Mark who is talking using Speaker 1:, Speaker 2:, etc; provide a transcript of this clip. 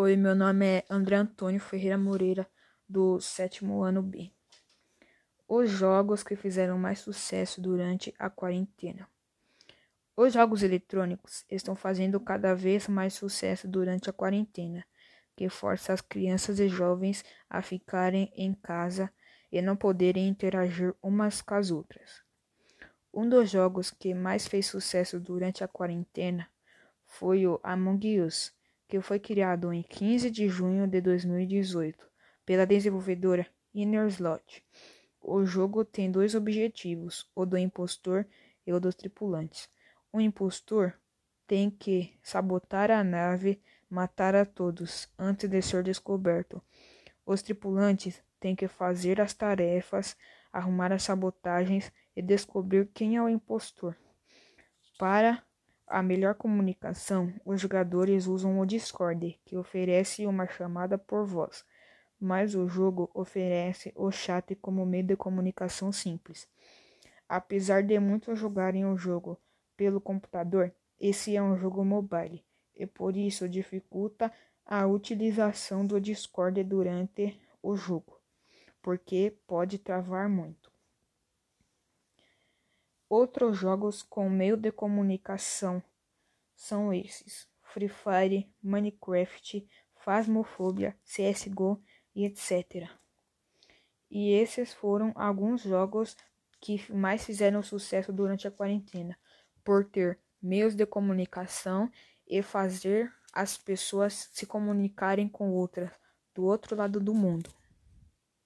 Speaker 1: Oi, meu nome é André Antônio Ferreira Moreira, do sétimo ano B. Os jogos que fizeram mais sucesso durante a quarentena. Os jogos eletrônicos estão fazendo cada vez mais sucesso durante a quarentena, que força as crianças e jovens a ficarem em casa e não poderem interagir umas com as outras. Um dos jogos que mais fez sucesso durante a quarentena foi o Among Us que foi criado em 15 de junho de 2018 pela desenvolvedora Innerslot. O jogo tem dois objetivos, o do impostor e o dos tripulantes. O impostor tem que sabotar a nave, matar a todos antes de ser descoberto. Os tripulantes têm que fazer as tarefas, arrumar as sabotagens e descobrir quem é o impostor. Para a melhor comunicação, os jogadores usam o Discord, que oferece uma chamada por voz, mas o jogo oferece o chat como meio de comunicação simples. Apesar de muitos jogarem o jogo pelo computador, esse é um jogo mobile e por isso dificulta a utilização do Discord durante o jogo, porque pode travar muito. Outros jogos com meio de comunicação são esses: Free Fire, Minecraft, Phasmophobia, CSGO e etc. E esses foram alguns jogos que mais fizeram sucesso durante a quarentena, por ter meios de comunicação e fazer as pessoas se comunicarem com outras do outro lado do mundo.